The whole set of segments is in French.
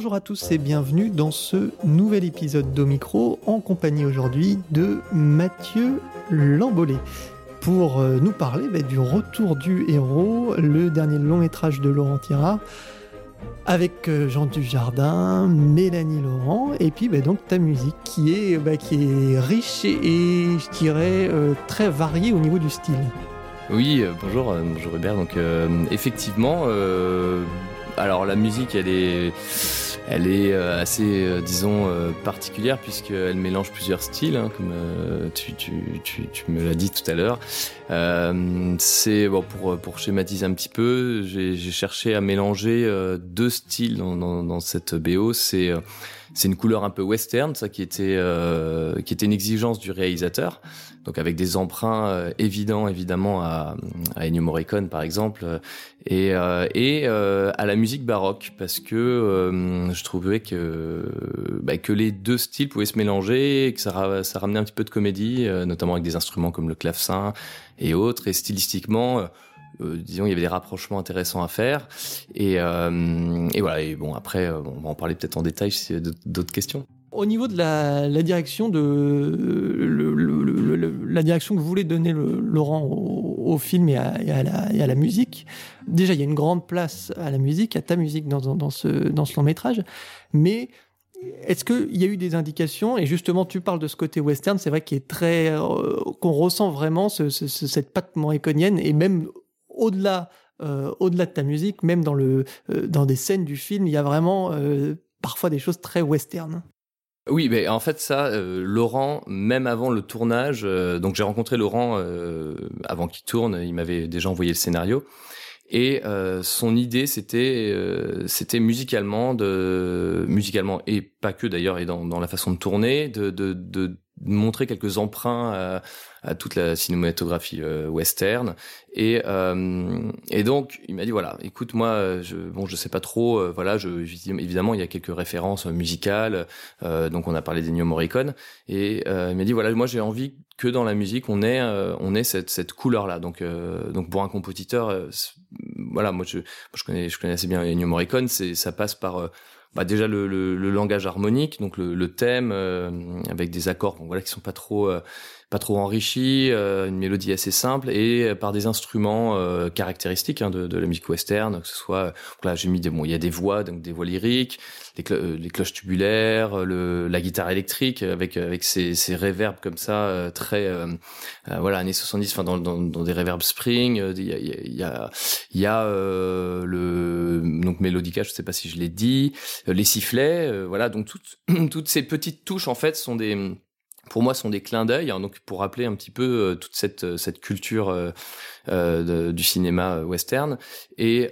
Bonjour à tous et bienvenue dans ce nouvel épisode d'Omicro en compagnie aujourd'hui de Mathieu Lambolé pour euh, nous parler bah, du retour du héros, le dernier long métrage de Laurent Tirard avec euh, Jean Dujardin, Mélanie Laurent, et puis bah, donc ta musique qui est, bah, qui est riche et, je dirais euh, très variée au niveau du style. Oui, bonjour, bonjour Hubert. Donc effectivement, alors la musique, elle est, elle est euh, assez, euh, disons, euh, particulière puisqu'elle mélange plusieurs styles, hein, comme tu, tu, tu, tu, me l'as dit tout à l'heure. c'est bon pour pour schématiser un petit peu, j'ai cherché à mélanger deux styles dans, dans, dans cette BO. C'est c'est une couleur un peu western, ça qui était euh, qui était une exigence du réalisateur. Donc avec des emprunts euh, évidents évidemment à, à Ennio Morricone par exemple et euh, et euh, à la musique baroque parce que euh, je trouvais que bah, que les deux styles pouvaient se mélanger et que ça ça ramenait un petit peu de comédie notamment avec des instruments comme le clavecin et autres et stylistiquement euh, disons, il y avait des rapprochements intéressants à faire. Et, euh, et voilà. Et bon, après, euh, on va en parler peut-être en détail si d'autres questions. Au niveau de la, direction de le, le, la direction que voulait donner Laurent au, film et à, la, musique, déjà il y a une grande place à la musique, à ta musique dans, ce, dans ce long métrage, mais est-ce qu'il y a eu des indications? Et justement, tu parles de ce côté western, c'est vrai qu'il est très, qu'on ressent vraiment ce, ce, cette patte moriconienne et même au-delà euh, au-delà de ta musique, même dans, le, euh, dans des scènes du film, il y a vraiment euh, parfois des choses très western. Oui, mais en fait ça, Laurent, même avant le tournage, donc j'ai rencontré Laurent avant qu'il tourne, il m'avait déjà envoyé le scénario. Et son idée, c'était, c'était musicalement, musicalement et pas que d'ailleurs, et dans, la façon de tourner, de, de montrer quelques emprunts à, à toute la cinématographie euh, western. Et euh, et donc il m'a dit voilà écoute moi je bon je sais pas trop euh, voilà je évidemment il y a quelques références musicales euh, donc on a parlé d'Ennio Morricone. Et il m'a dit voilà moi j'ai envie que dans la musique on ait on ait cette cette couleur là donc donc pour un compositeur voilà moi je je connais je connais assez bien Ennio Morricone c'est ça passe par bah déjà le, le, langage harmonique, donc le, le thème euh, avec des accords, bon, voilà, qui sont pas trop euh, pas trop enrichis, euh, une mélodie assez simple et par des instruments caractéristiques hein, de, de, la musique western, que ce soit là j'ai mis des bon, il y a des voix, donc des voix lyriques, les, les cloches tubulaires, le, la guitare électrique avec avec ces, ces réverbes comme ça très voilà années 70, enfin dans, dans, dans des reverbs spring, il y a il y a y a le donc mélodica, je sais pas si je l'ai dit euh, les sifflets, euh, voilà. Donc toutes toutes ces petites touches en fait sont des pour moi sont des clins d'œil hein, donc pour rappeler un petit peu euh, toute cette cette culture de, du cinéma western. Et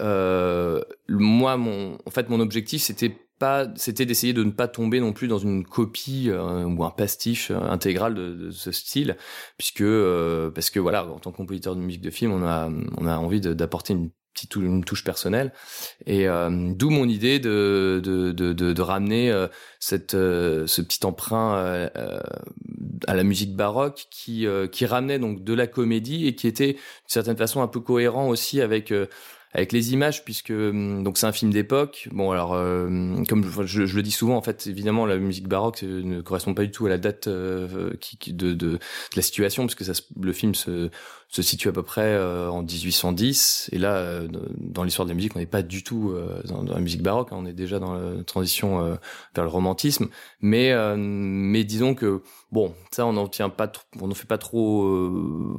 moi mon en fait mon objectif c'était pas c'était d'essayer de ne pas tomber non plus dans une copie ou un pastiche intégral de, de, ce style puisque parce que voilà en tant que compositeur de musique de film on a on a envie d'apporter une une touche personnelle. Et euh, d'où mon idée de de de, de, de ramener euh, cette euh, ce petit emprunt à la musique baroque qui qui ramenait donc de la comédie et qui était d'une certaine façon un peu cohérent aussi avec avec les images puisque hum, donc c'est un film d'époque. Bon alors euh, comme je, le dis souvent en fait évidemment la musique baroque ne correspond pas du tout à la date euh, de, la situation puisque ça le film se, situe à peu près euh, en 1810 et là euh, dans l'histoire de la musique on n'est pas du tout euh, dans, la musique baroque hein, on est déjà dans la transition vers le romantisme. Mais disons que bon ça on n'en tient pas on n'en fait pas trop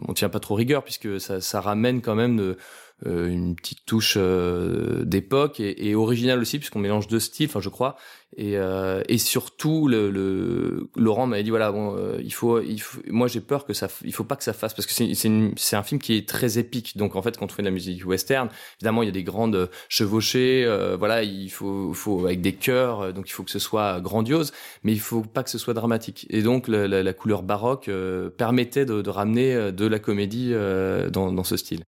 on tient pas trop rigueur puisque ça, ça ramène quand même de euh, une petite touche euh, d'époque et, et originale aussi puisqu'on mélange deux styles, enfin je crois. Et, euh, et surtout, le, le Laurent m'avait dit voilà bon, il faut, il faut, moi j'ai peur que ça, il faut pas que ça fasse parce que c'est un film qui est très épique. Donc en fait, quand on fait de la musique western, évidemment il y a des grandes chevauchées, voilà, il faut, faut avec des chœurs, donc il faut que ce soit grandiose, mais il faut pas que ce soit dramatique. Et donc la, la, la couleur baroque permettait de, de, ramener de la comédie dans, dans ce style.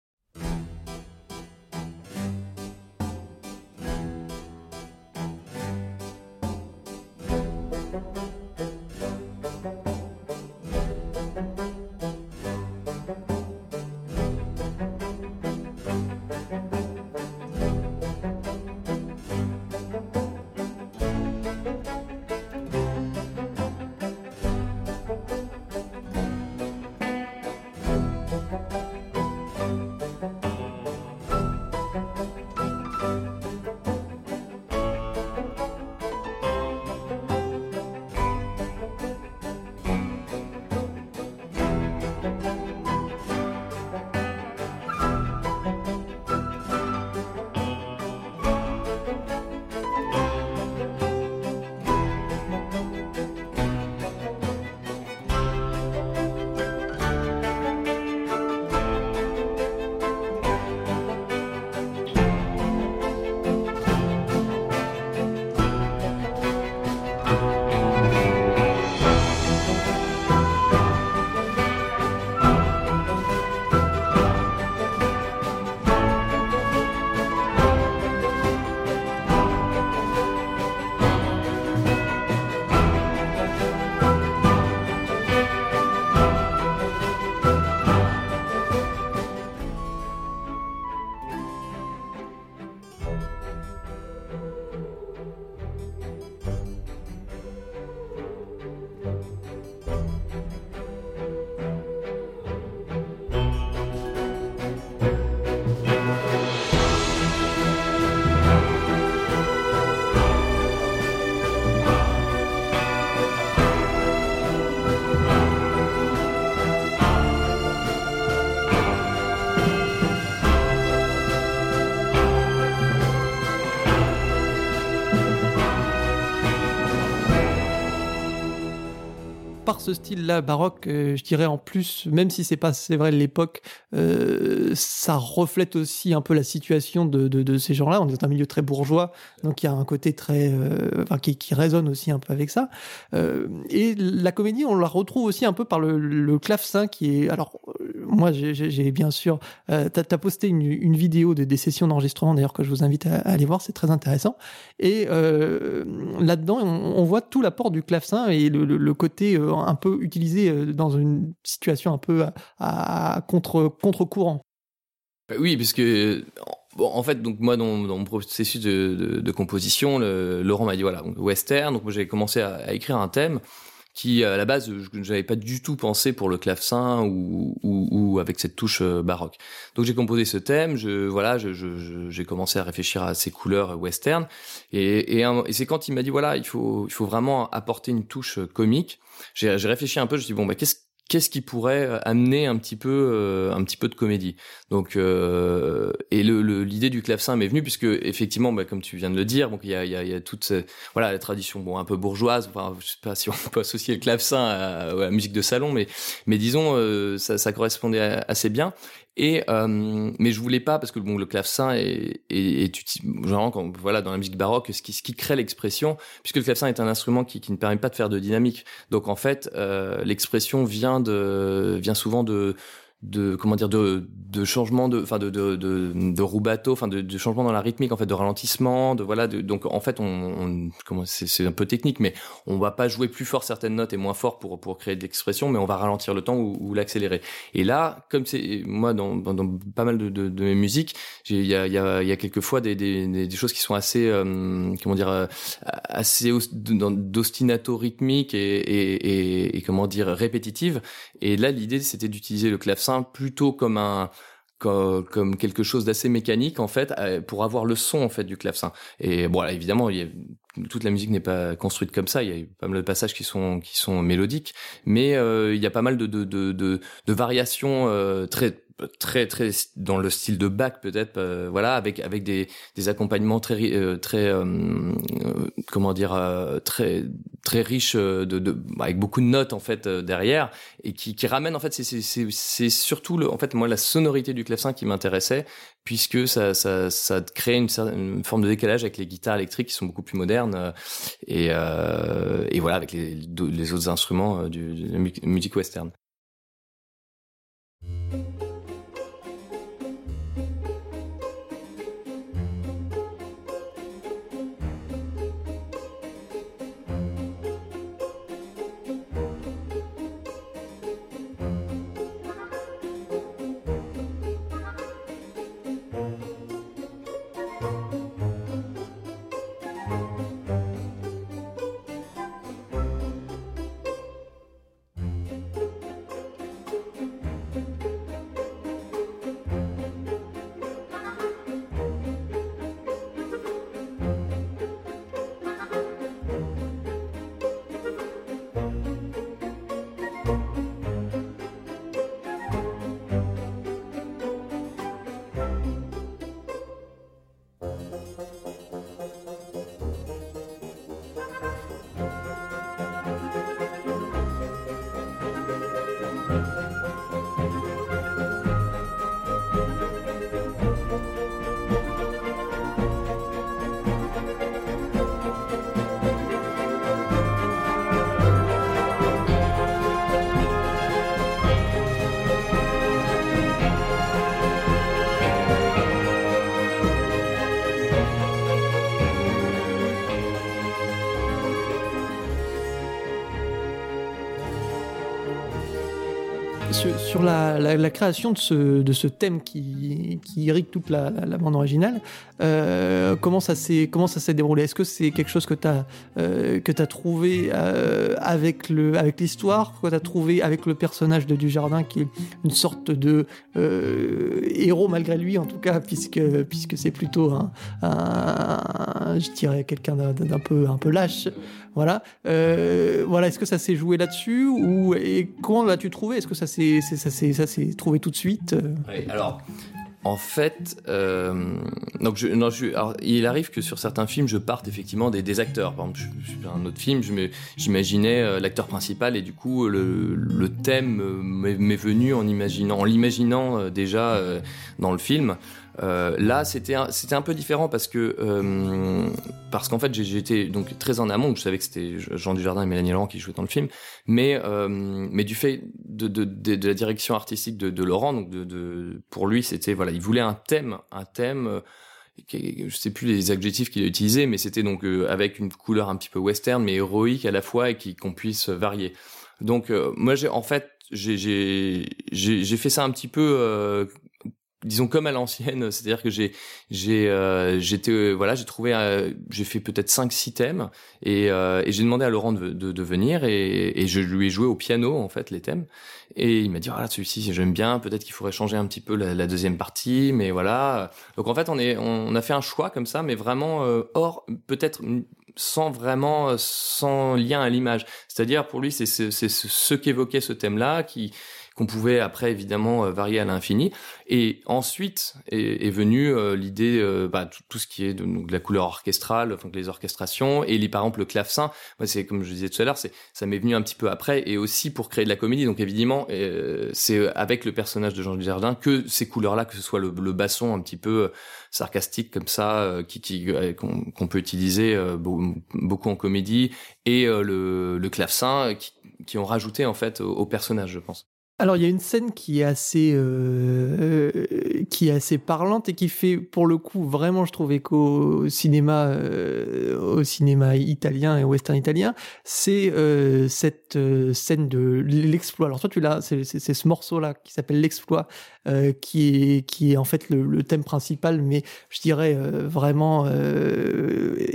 Style-là baroque, euh, je dirais en plus, même si c'est pas c'est vrai l'époque, euh, ça reflète aussi un peu la situation de, de, ces gens-là. On est dans un milieu très bourgeois, donc il y a un côté très, euh, enfin qui, qui résonne aussi un peu avec ça. Et la comédie, on la retrouve aussi un peu par le, clavecin qui est. Alors moi, j'ai bien sûr, euh, t'as as posté une, vidéo de des sessions d'enregistrement d'ailleurs que je vous invite à, aller voir, c'est très intéressant. Et là-dedans, on, voit tout l'apport du clavecin et le, le, côté un peu utilisé euh, dans une situation un peu à, à contre contre courant. Bah oui, puisque Bon, en fait, donc moi, dans, mon processus de, composition, Laurent m'a dit voilà, western. Donc j'ai commencé à, écrire un thème qui, à la base, je n'avais pas du tout pensé pour le clavecin ou, avec cette touche baroque. Donc j'ai composé ce thème. Voilà, j'ai commencé à réfléchir à ces couleurs western. Et, et, et c'est quand il m'a dit voilà, il faut il faut vraiment apporter une touche comique. J'ai réfléchi un peu. Je me suis dit bon, bah qu'est-ce qu'est-ce qui pourrait euh, amener un petit peu euh, un petit peu de comédie? Donc euh, et le l'idée du clavecin m'est venue puisque effectivement bah, comme tu viens de le dire donc il y a il y a, y a toute cette, voilà la tradition bon un peu bourgeoise enfin je sais pas si on peut associer le clavecin à, à la musique de salon mais mais disons euh, ça, ça correspondait assez bien et euh, mais je voulais pas parce que bon le clavecin est, est, est genre quand, voilà dans la musique baroque ce qui ce qui crée l'expression puisque le clavecin est un instrument qui, qui ne permet pas de faire de dynamique. Donc en fait euh, l'expression vient de vient souvent de de comment dire de de changement de enfin de de de, de rubato enfin de, de, changement dans la rythmique en fait de ralentissement de voilà de, donc en fait on, on comment c'est un peu technique mais on va pas jouer plus fort certaines notes et moins fort pour pour créer de l'expression mais on va ralentir le temps ou, ou l'accélérer. Et là comme c'est moi dans, dans, dans pas mal de, de, de mes musiques il y a il y a il y a quelquefois des, des des choses qui sont assez euh, comment dire euh, assez d'ostinato rythmique et, et, et, et comment dire répétitive et là l'idée c'était d'utiliser le clavecin plutôt comme un comme, quelque chose d'assez mécanique en fait euh, pour avoir le son en fait du clavecin. Et bon évidemment toute la musique n'est pas construite comme ça. Il y a pas mal de passages qui sont qui sont mélodiques. Mais euh, il y a pas mal de, de, de variations euh, très très très dans le style de Bach peut-être euh, voilà avec avec des accompagnements très euh, très euh, comment dire très très riches de, de avec beaucoup de notes en fait derrière et qui qui ramènent en fait c'est c'est c'est surtout le en fait moi la sonorité du clavecin qui m'intéressait puisque ça ça ça crée une, forme de décalage avec les guitares électriques qui sont beaucoup plus modernes et et voilà avec les les autres instruments du, de musique western. La, création de ce, de ce thème qui, qui irrigue toute la, bande originale, euh, comment ça s'est déroulé? Est-ce que c'est quelque chose que tu as euh, trouvé euh, avec avec l'histoire, que tu as trouvé avec le personnage de Dujardin qui est une sorte de héros malgré lui en tout cas puisque puisque c'est plutôt un, un, je dirais quelqu'un d'un peu un peu lâche voilà. Euh, voilà. Est-ce que ça s'est joué là-dessus ou et comment l'as-tu trouvé? Est-ce que ça s'est trouvé tout de suite oui, Alors. en fait, euh, donc non, je, il arrive que sur certains films, je parte effectivement des, acteurs. Par exemple, je, un autre film, j'imaginais euh, l'acteur principal et du coup le, thème m'est venu en en l'imaginant euh, déjà euh, dans le film. Euh, là, c'était un, c'était un peu différent parce que euh, parce qu'en fait, j'étais donc très en amont. Je savais que c'était Jean Dujardin et Mélanie Laurent qui jouaient dans le film, mais euh, mais du fait de, de, de, la direction artistique de, de Laurent, donc de, pour lui, c'était voilà, il voulait un thème, un thème. Euh, je sais plus les adjectifs qu'il a utilisés, mais c'était donc euh, avec une couleur un petit peu western, mais héroïque à la fois et qu'on puisse varier. Donc euh, moi, j'ai en fait j'ai j'ai fait ça un petit peu disons comme à l'ancienne, c'est-à-dire que j'ai j'ai euh, j'étais euh, voilà j'ai trouvé euh, j'ai fait peut-être cinq six thèmes et, euh, et j'ai demandé à Laurent de, de, de venir et, et, je lui ai joué au piano en fait les thèmes. Et il m'a dit voilà celui-ci j'aime bien peut-être qu'il faudrait changer un petit peu la, la, deuxième partie mais voilà. Donc en fait on est on a fait un choix comme ça mais vraiment hors peut-être sans vraiment sans lien à l'image. C'est-à-dire pour lui c'est c'est ce qu'évoquait ce thème là qui qu'on pouvait après évidemment euh, varier à l'infini. Et ensuite est, est venue euh, l'idée, euh, bah, tout, tout, ce qui est de, donc, de la couleur orchestrale, enfin les orchestrations et les, par exemple le clavecin. Moi, c'est comme je disais tout à l'heure, ça m'est venu un petit peu après et aussi pour créer de la comédie. Donc évidemment, c'est avec le personnage de Jean Dujardin que ces couleurs-là, que ce soit le, le basson un petit peu sarcastique comme ça, qui, qui qu'on peut utiliser beaucoup en comédie, et le, le clavecin qui, qui ont rajouté en fait au personnage, je pense. Alors il y a une scène qui est assez euh, euh, qui est assez parlante et qui fait pour le coup vraiment je trouve écho au cinéma euh, au cinéma italien et western italien. C'est euh, cette euh, scène de l'exploit. Alors toi tu l'as c'est ce morceau là qui s'appelle l'exploit qui est qui est en fait le, le thème principal mais je dirais vraiment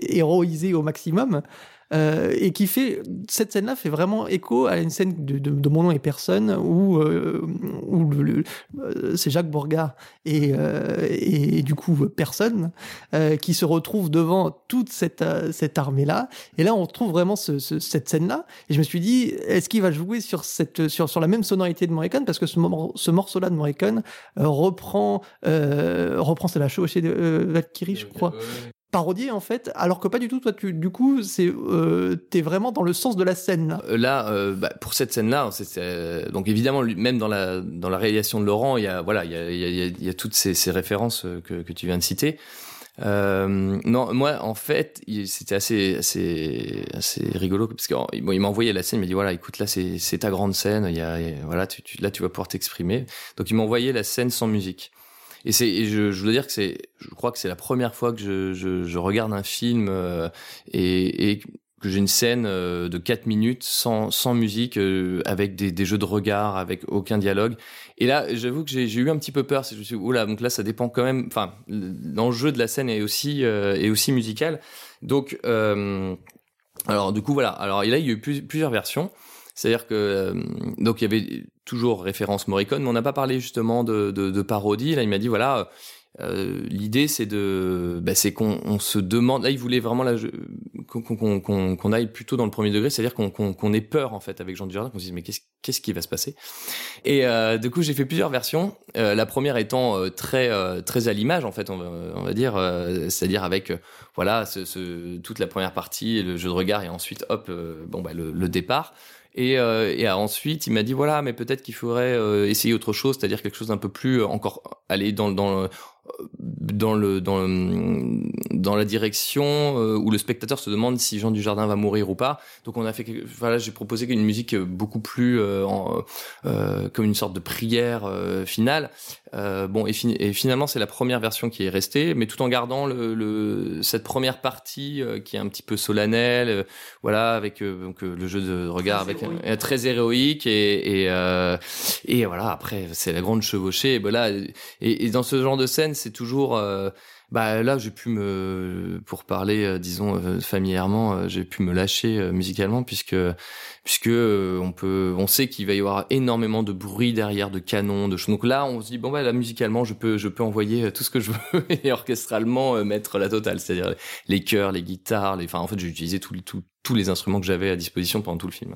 héroïsé au maximum. Euh, et qui fait cette scène-là fait vraiment écho à une scène de, de, de Mon nom et personne où euh, où le, le, euh, c'est Jacques Bourgard et, euh, et du coup personne euh, qui se retrouve devant toute cette cette armée-là. Et là on retrouve vraiment ce, ce, cette scène-là. Et je me suis dit est-ce qu'il va jouer sur cette sur sur la même sonorité de Morricone? Parce que ce, ce morceau-là de Morricone reprend reprend c'est la chevauchée de Valkyrie je crois parodier en fait, alors que pas du tout. Toi, tu, du coup, c'est euh, t'es vraiment dans le sens de la scène. Là, euh, euh, bah, pour cette scène-là, c'est, donc évidemment, même dans la dans la réalisation de Laurent, il y a voilà, il y a, toutes ces, ces références que, que tu viens de citer. Euh, non, moi, en fait, c'était assez, assez, rigolo parce qu'il m'a envoyé la scène, il m'a dit voilà, écoute, là, c'est, ta grande scène, il y a, voilà, tu, là, tu vas pouvoir t'exprimer. Donc, il m'a envoyé la scène sans musique. Et c'est, et je, je veux dire que c'est, je crois que c'est la première fois que je, je, je regarde un film euh, et, et que j'ai une scène euh, de 4 minutes sans, sans musique, euh, avec des, des jeux de regard, avec aucun dialogue. Et là, j'avoue que j'ai eu un petit peu peur. Je me suis dit, oula, donc là, ça dépend quand même. Enfin, l'enjeu de la scène est aussi, euh, est aussi musical. Donc, euh, alors, du coup, voilà. Alors, là, il y a eu plusieurs versions. C'est-à-dire que euh, donc il y avait toujours référence Morricone, mais on n'a pas parlé justement de, de, de parodie. Là, il m'a dit voilà, euh, l'idée c'est de bah, c'est qu'on on se demande là il voulait vraiment là qu'on qu'on qu'on aille plutôt dans le premier degré c'est-à-dire qu'on qu'on qu'on ait peur en fait avec Jean Dujardin qu'on se dise mais qu'est-ce qu'est-ce qui va se passer? Et euh, du coup j'ai fait plusieurs versions. Euh, la première étant euh, très euh, très à l'image en fait on va, on va dire euh, c'est-à-dire avec voilà ce, ce, toute la première partie le jeu de regard et ensuite hop bon bah le, le départ et, euh, et ensuite, il m'a dit voilà, mais peut-être qu'il faudrait euh, essayer autre chose, c'est-à-dire quelque chose d'un peu plus encore aller dans dans dans le dans dans la direction euh, où le spectateur se demande si Jean Dujardin va mourir ou pas. Donc on a fait voilà, j'ai proposé une musique beaucoup plus euh, en, euh, comme une sorte de prière euh, finale. Euh, bon et, fin et finalement c'est la première version qui est restée, mais tout en gardant le, le cette première partie qui est un petit peu solennelle, voilà avec donc le jeu de regard très avec héroïque. très héroïque et et, et voilà après c'est la grande chevauchée. Et, ben là, et, et dans ce genre de scène c'est toujours euh, bah là j'ai pu me pour parler euh, disons euh, familièrement j'ai pu me lâcher musicalement puisque puisque on peut on sait qu'il va y avoir énormément de bruit derrière de canons de choses donc là on se dit bon bah là musicalement je peux je peux envoyer tout ce que je veux et orchestralement mettre la totale c'est-à-dire les chœurs les guitares les enfin en fait j'ai utilisé tous tout, tous les instruments que j'avais à disposition pendant tout le film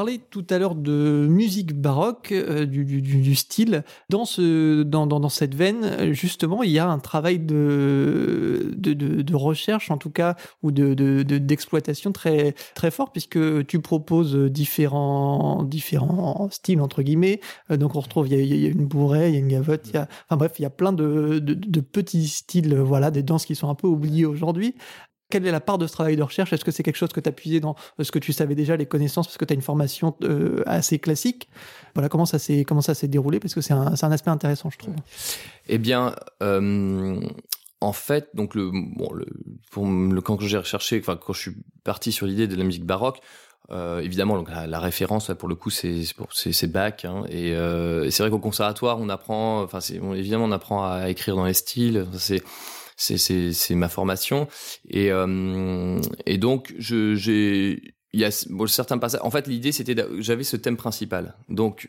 parlait tout à l'heure de musique baroque, euh, du, style. Dans, ce, dans, dans, dans, cette veine, justement, il y a un travail de, de, de, de recherche, en tout cas, ou de, d'exploitation très, très fort, puisque tu proposes différents, différents styles, entre guillemets. Euh, donc, on retrouve, il y, a, une bourrée, il y a une gavotte, enfin bref, il y a plein de, de, de petits styles, voilà, des danses qui sont un peu oubliées aujourd'hui. Quelle est la part de ce travail de recherche? Est-ce que c'est quelque chose que tu as puisé dans ce que tu savais déjà, les connaissances, parce que tu as une formation euh, assez classique? Voilà, comment ça s'est comment ça s'est déroulé? Parce que c'est un, un, aspect intéressant, je trouve. Eh bien, euh, en fait, donc le bon, le, pour le quand j'ai recherché, enfin quand je suis parti sur l'idée de la musique baroque. Euh, évidemment, donc la, référence pour le coup c'est c'est Bach hein, et, euh, c'est vrai qu'au conservatoire on apprend, enfin évidemment on apprend à écrire dans les styles, c'est ma formation. Et euh, et donc j'ai il y a bon, certains passages en fait l'idée c'était j'avais ce thème principal. Donc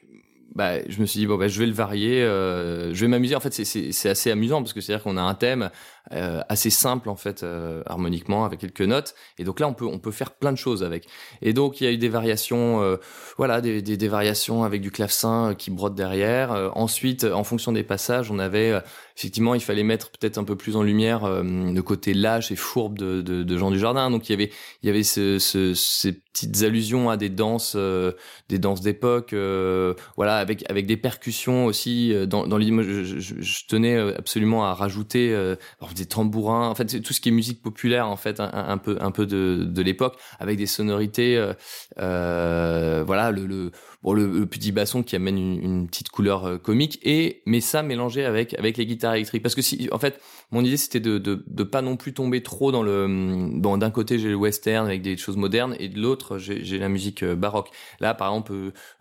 bah, je me suis dit bon bah, je vais le varier euh, je vais m'amuser. En fait c'est assez amusant parce que c'est à dire qu'on a un thème euh, assez simple en fait euh, harmoniquement avec quelques notes. Et donc là on peut on peut faire plein de choses avec. Et donc il y a eu des variations euh, voilà des, des, des, variations avec du clavecin qui brode derrière. Ensuite en fonction des passages on avait effectivement il fallait mettre peut-être un peu plus en lumière le côté lâche et fourbe de, de, de Jean du Jardin donc il y avait il y avait ce, ce, ces petites allusions à des danses des danses d'époque voilà avec avec des percussions aussi dans dans je, je, je, tenais absolument à rajouter des tambourins, en fait tout ce qui est musique populaire en fait un, peu un peu de, de l'époque avec des sonorités, euh, euh, voilà le, le bon le, petit basson qui amène une, une, petite couleur euh, comique et mais ça mélangé avec avec les guitares électriques. Parce que si en fait mon idée c'était de, de de pas non plus tomber trop dans le bon d'un côté j'ai le western avec des choses modernes et de l'autre j'ai la musique baroque là par exemple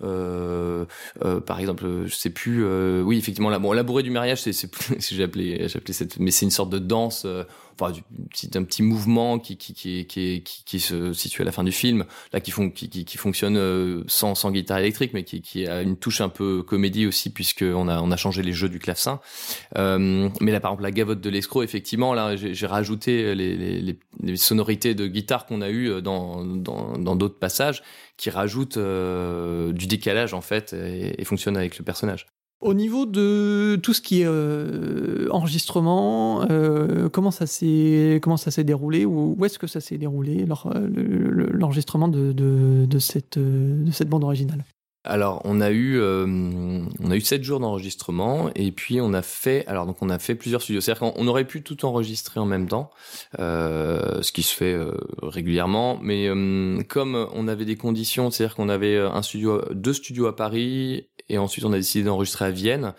euh, euh, par exemple je sais plus oui effectivement là bon la bourrée du mariage c'est c'est j'ai appelé cette mais c'est une sorte de danse, euh, enfin c'est un petit mouvement qui qui, qui qui, se situe à la fin du film, là qui font qui, fonctionne euh, sans sans guitare électrique, mais qui, a une touche un peu comédie aussi puisque on a on a changé les jeux du clavecin. Euh, mais là par exemple la gavotte de effectivement là j'ai rajouté les, sonorités de guitare qu'on a eu dans dans d'autres passages qui rajoutent du décalage en fait et, fonctionnent avec le personnage. Au niveau de tout ce qui est euh, enregistrement, euh, comment ça s'est déroulé ou où est-ce que ça s'est déroulé l'enregistrement de cette bande originale? Alors, on a eu, euh, on a eu sept jours d'enregistrement et puis on a fait, alors donc on a fait plusieurs studios. C'est-à-dire qu'on aurait pu tout enregistrer en même temps, euh, ce qui se fait euh, régulièrement, mais euh, comme on avait des conditions, c'est-à-dire qu'on avait un studio, deux studios à Paris et ensuite on a décidé d'enregistrer à Vienne.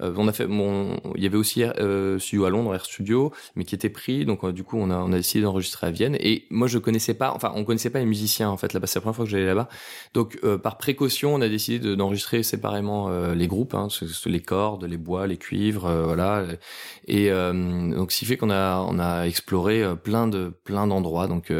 Euh, on a fait, bon, il y avait aussi euh, studio à Londres, Air Studio, mais qui était pris. Donc euh, du coup, on a on a décidé d'enregistrer à Vienne. Et moi, je connaissais pas, enfin, on connaissait pas les musiciens en fait là-bas. C'est la première fois que j'allais là-bas. Donc euh, par précaution, on a décidé d'enregistrer séparément les groupes, hein, les cordes, les bois, les cuivres, voilà. Et donc ce qui fait qu'on a on a exploré plein de plein d'endroits. Donc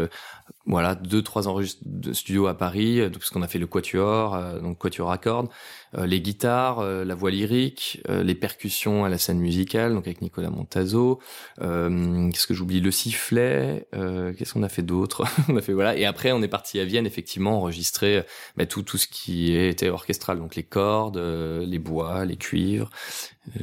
voilà, deux trois enregistrements de studio à Paris, parce qu'on a fait le quatuor, donc quatuor à cordes. Euh, les guitares, euh, la voix lyrique, euh, les percussions à la scène musicale, donc avec Nicolas Montazo. qu'est-ce que j'oublie Le sifflet. qu'est-ce qu'on a fait d'autre On a fait voilà. Et après, on est parti à Vienne, effectivement, enregistrer bah, tout tout ce qui était orchestral, donc les cordes, les bois, les cuivres.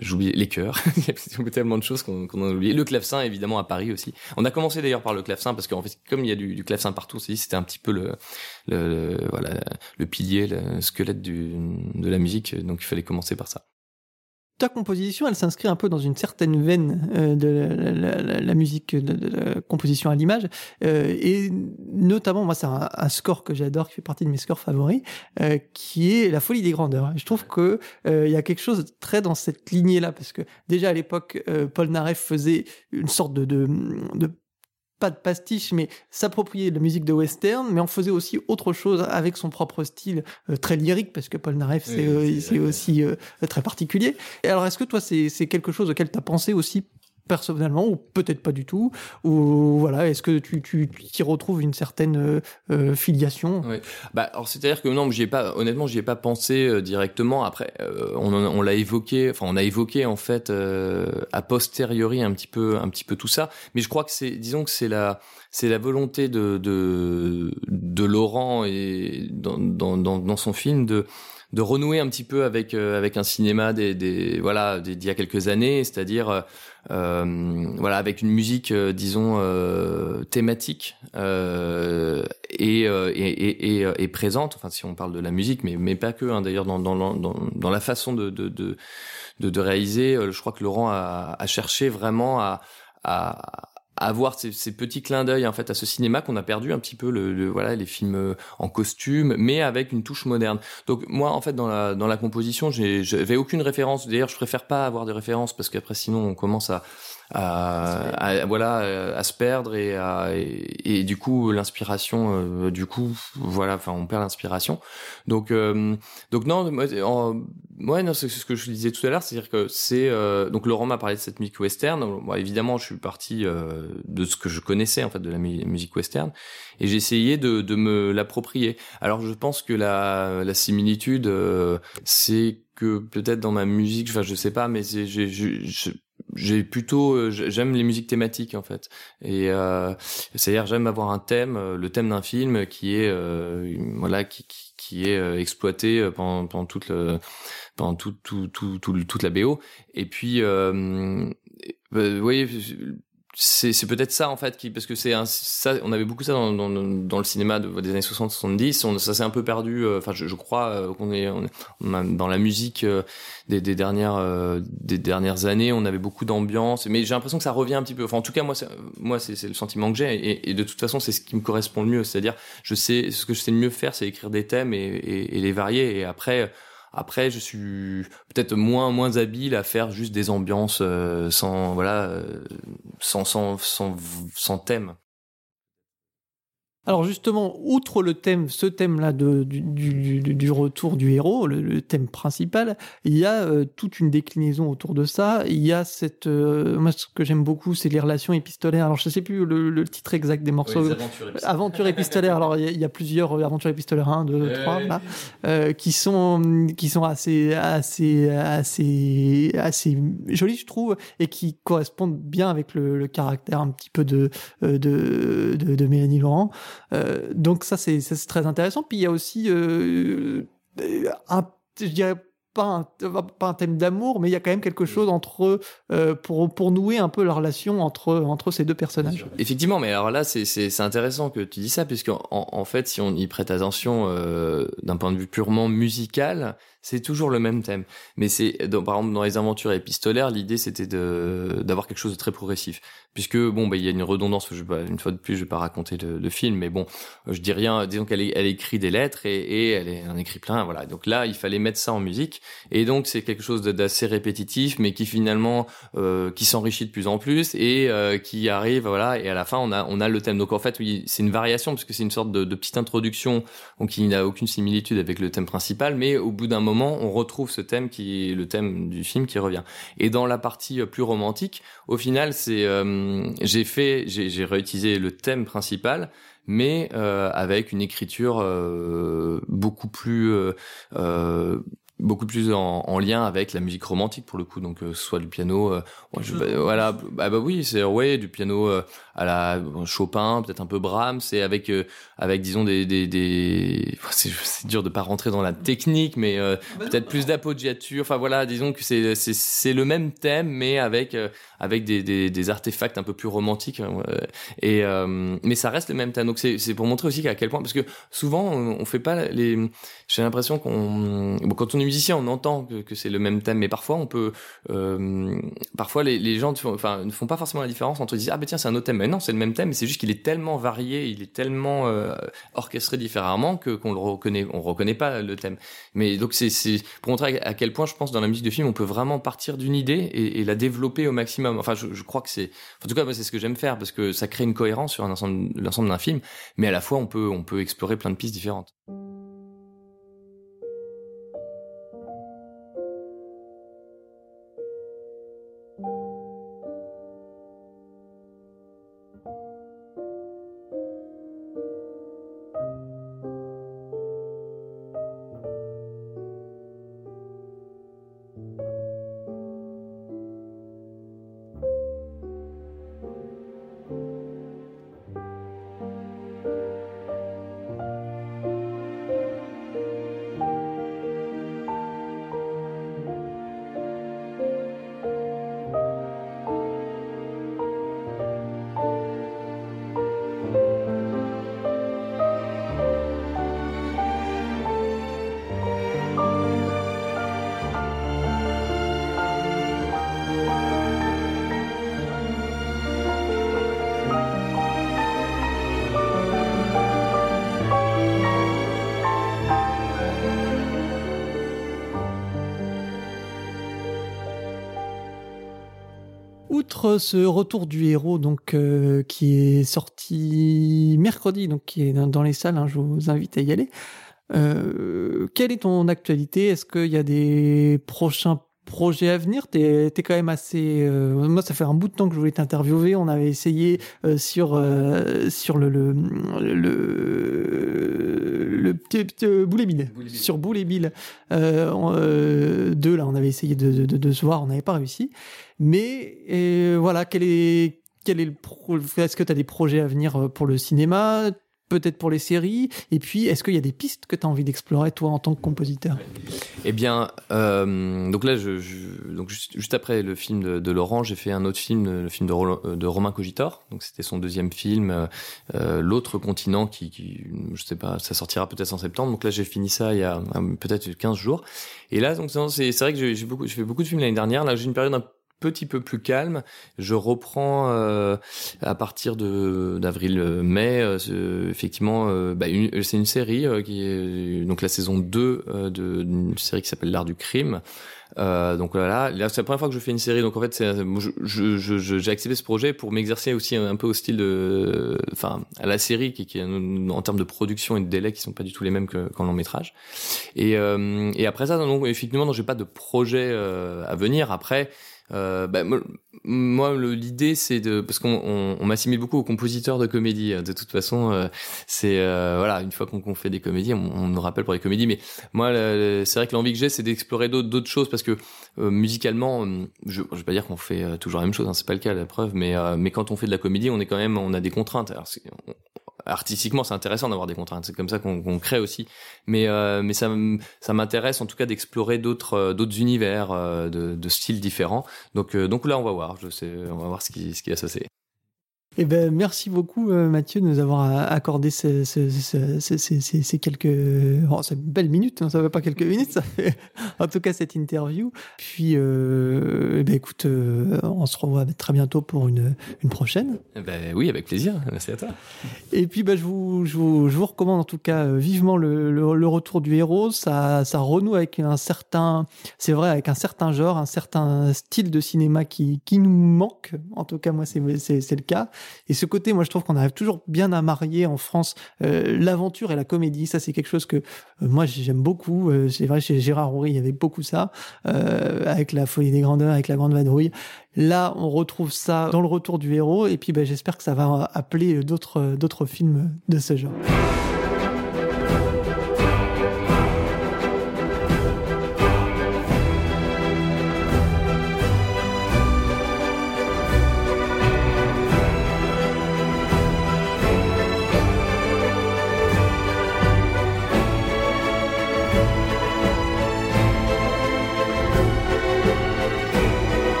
J'oublie les chœurs. Il y a tellement de choses qu'on qu a oublié. Le clavecin, évidemment, à Paris aussi. On a commencé d'ailleurs par le clavecin parce qu'en fait, comme il y a du, clavecin partout, c'était un petit peu le, le, voilà le pilier, le squelette du, de la musique. Donc il fallait commencer par ça. Ta composition, elle s'inscrit un peu dans une certaine veine euh, de la, la, la, musique, de, la composition à l'image, euh, et notamment, moi, c'est un, un, score que j'adore, qui fait partie de mes scores favoris, euh, qui est La Folie des grandeurs. Je trouve que euh, il y a quelque chose très dans cette lignée-là, parce que déjà à l'époque, euh, Paul Naref faisait une sorte de, de, de pas de pastiche, mais s'approprier la musique de western, mais on faisait aussi autre chose avec son propre style euh, très lyrique, parce que Paul Naref, c'est oui, euh, aussi euh, très particulier. Et alors, est-ce que toi, c'est quelque chose auquel tu as pensé aussi personnellement ou peut-être pas du tout ou voilà est-ce que tu tu y retrouves une certaine euh, euh, filiation? Oui. bah alors c'est-à-dire que non j'y ai pas honnêtement j'y ai pas pensé euh, directement. Après on, on l'a évoqué enfin on a évoqué en fait a posteriori un petit peu un petit peu tout ça. Mais je crois que c'est disons que c'est la c'est la volonté de, de de Laurent et dans dans dans, son film de de renouer un petit peu avec avec un cinéma des, des voilà d'il y a quelques années. C'est-à-dire euh, voilà, avec une musique, euh, disons, euh, thématique et, et, et, et, présente. Enfin, si on parle de la musique, mais mais pas que. Hein, D'ailleurs, dans, dans, dans, dans la façon de de, de, de, réaliser, je crois que Laurent a, a cherché vraiment à, à avoir ces, ces, petits clins d'œil en fait à ce cinéma qu'on a perdu un petit peu le, voilà les films euh, en costume mais avec une touche moderne. Donc moi en fait dans la dans la composition j'avais aucune référence. D'ailleurs je préfère pas avoir de référence parce qu'après sinon on commence à à, voilà à se perdre et, à, et, du coup l'inspiration euh, du coup voilà enfin on perd l'inspiration. Donc euh, donc non moi, ouais non c'est ce que je disais tout à l'heure c'est à dire que c'est euh, donc Laurent m'a parlé de cette musique western. Bon, évidemment je suis parti de ce que je connaissais en fait de la musique western et j'ai essayé de, de me l'approprier. Alors je pense que la la similitude c'est que peut-être dans ma musique enfin je sais pas mais j'ai j'ai plutôt euh, j'aime les musiques thématiques en fait. Et euh, c'est-à-dire j'aime avoir un thème euh, le thème d'un film qui est euh, voilà qui, qui, qui est euh, exploité pendant, pendant toute le pendant tout, tout, tout, tout, toute la BO et puis euh, vous voyez c'est peut-être ça en fait qui parce que c'est ça on avait beaucoup ça dans, dans, dans le cinéma de, des années 60 70 on, ça s'est un peu perdu euh, enfin je, je, crois euh, qu'on est on, dans la musique euh, des, des dernières des dernières années on avait beaucoup d'ambiance. Mais j'ai l'impression que ça revient un petit peu. Enfin en tout cas moi moi c'est le sentiment que j'ai. Et, et, de toute façon c'est ce qui me correspond le mieux. C'est-à-dire je sais ce que je sais le mieux faire c'est écrire des thèmes et, et, et les varier. Et après après, je suis peut-être moins moins habile à faire juste des ambiances euh, sans voilà euh, sans, sans sans sans thème. Alors justement, outre le thème, ce thème-là du, du, du, retour du héros, le, thème principal, il y a euh, toute une déclinaison autour de ça. Il y a cette, euh, moi ce que j'aime beaucoup, c'est les relations épistolaires. Alors je sais plus le, le titre exact des morceaux. Oui, aventures épistolaires. Aventures épistolaires. Alors il y, a, plusieurs euh, aventures épistolaires, 1, 2, 3, là, euh, qui sont qui sont assez assez assez assez jolies, je trouve, et qui correspondent bien avec le, le caractère un petit peu de de, de, de Mélanie Laurent. Euh, donc ça c'est très intéressant. Puis il y a aussi euh, un, je dirais pas un, pas thème d'amour, mais il y a quand même quelque chose entre euh, pour nouer un peu la relation entre ces deux personnages. Effectivement, mais alors là c'est intéressant que tu dis ça puisque en, fait si on y prête attention euh, d'un point de vue purement musical, c'est toujours le même thème. Mais c'est par exemple dans les aventures épistolaires, l'idée c'était de d'avoir quelque chose de très progressif, puisque bon bah il y a une redondance. Je vais une fois de plus, je vais pas raconter le, le film, mais bon, je dis rien. Disons qu'elle elle écrit des lettres et, et elle en écrit plein. Voilà. Donc là, il fallait mettre ça en musique, et donc c'est quelque chose d'assez répétitif, mais qui finalement euh, qui s'enrichit de plus en plus et euh, qui arrive voilà. Et à la fin, on a on a le thème. Donc en fait, oui, c'est une variation parce que c'est une sorte de, de petite introduction, donc qui n'a aucune similitude avec le thème principal, mais au bout d'un moment on retrouve ce thème qui est le thème du film qui revient. Et dans la partie euh, plus romantique, au final, c'est euh, j'ai fait, j'ai réutilisé le thème principal, mais euh, avec une écriture beaucoup plus beaucoup plus en, en, lien avec la musique romantique pour le coup donc euh, soit du piano euh, je, bah, voilà bah, bah oui c'est ouais du piano euh, à la Chopin peut-être un peu Brahms c'est avec euh, avec disons des des, des... c'est dur de pas rentrer dans la technique mais ah bah peut-être plus d'appoggiature enfin voilà disons que c'est c'est c'est le même thème mais avec avec des, des, des artefacts un peu plus romantiques et mais ça reste le même thème. Donc c'est c'est pour montrer aussi à quel point parce que souvent on fait pas les j'ai l'impression qu'on bon, quand on est musicien, on entend que, que c'est le même thème, mais parfois on peut, euh, parfois les, les gens, enfin, ne font pas forcément la différence entre dire ah ben tiens c'est un autre thème, mais non c'est le même thème, c'est juste qu'il est tellement varié, il est tellement euh, orchestré différemment que qu'on le reconnaît, on reconnaît pas le thème. Mais donc c'est pour montrer à quel point je pense dans la musique de film on peut vraiment partir d'une idée et, la développer au maximum. Enfin je, crois que c'est, en tout cas moi c'est ce que j'aime faire parce que ça crée une cohérence sur l'ensemble d'un film, mais à la fois on peut on peut explorer plein de pistes différentes. Ce retour du héros, donc euh, qui est sorti mercredi, donc qui est dans, les salles, hein, je vous invite à y aller. Euh, quelle est ton actualité? Est-ce qu'il y a des prochains projets à venir? T'es es quand même assez. Euh, moi, ça fait un bout de temps que je voulais t'interviewer. On avait essayé sur sur le le le, petit Boulet sur Bill deux là, on avait essayé de, de, de se voir, on n'avait pas réussi. Mais euh, voilà, quel est, quel est le est-ce que tu as des projets à venir euh, pour le cinéma peut-être pour les séries? Et puis, est-ce qu'il y a des pistes que tu as envie d'explorer, toi, en tant que compositeur? Eh bien, euh, donc là, je, donc juste, après le film de, Laurent, j'ai fait un autre film, le film de, de Romain Cogitor. Donc, c'était son deuxième film, L'autre continent, qui, qui, je sais pas, ça sortira peut-être en septembre. Donc là, j'ai fini ça il y a peut-être 15 jours. Et là, donc c'est vrai que j'ai beaucoup, j'ai fait beaucoup de films l'année dernière. Là, j'ai une période un petit peu plus calme. Je reprends euh, à partir de d'avril-mai. Euh, effectivement, euh, bah, c'est une série qui est donc la saison 2 d'une série qui s'appelle L'art du crime. donc voilà, là c'est la première fois que je fais une série. Donc en fait, j'ai accepté ce projet pour m'exercer aussi un, peu au style de, enfin, à la série qui, qui en termes de production et de délai qui sont pas du tout les mêmes qu'en long métrage. Et, et après ça, donc effectivement, j'ai pas de projet à venir. Après, euh, bah, moi, l'idée, c'est de parce qu'on on, m'assimile beaucoup aux compositeurs de comédie. De toute façon, euh, c'est euh, voilà, une fois qu'on fait des comédies, on, on, nous rappelle pour les comédies. Mais moi, c'est vrai que l'envie que j'ai, c'est d'explorer d'autres choses parce que musicalement, je, je vais pas dire qu'on fait toujours la même chose, hein, c'est pas le cas la preuve. Mais mais quand on fait de la comédie, on est quand même, on a des contraintes. Alors, artistiquement, c'est intéressant d'avoir des contraintes. C'est comme ça qu'on crée aussi. Mais euh, mais ça ça m'intéresse en tout cas d'explorer d'autres euh, d'autres univers euh, de, de, styles différents. Donc donc là, on va voir. Je sais, on va voir ce qui ce qui se passer. Eh ben, merci beaucoup, euh, Mathieu, de nous avoir accordé ces, ces, ces, quelques. Oh, c'est belle minute, hein, ça ne fait pas quelques minutes, ça fait en tout cas cette interview. Puis, euh, eh ben, écoute, euh, on se revoit très bientôt pour une, une prochaine. Eh ben, oui, avec plaisir. Merci à toi. Et puis, ben, je, vous, je, vous, je vous recommande en tout cas vivement le, le, retour du héros. Ça, ça renoue avec un certain. C'est vrai, avec un certain genre, un certain style de cinéma qui, qui nous manque. En tout cas, moi, c'est le cas. Et ce côté, moi, je trouve qu'on arrive toujours bien à marier en France euh, l'aventure et la comédie. Ça, c'est quelque chose que euh, moi, j'aime beaucoup. Euh, c'est vrai, chez Gérard Houry, il y avait beaucoup ça, avec la folie des grandeurs, avec la grande vadrouille. Là, on retrouve ça dans le retour du héros. Et puis, ben, j'espère que ça va appeler d'autres films de ce genre.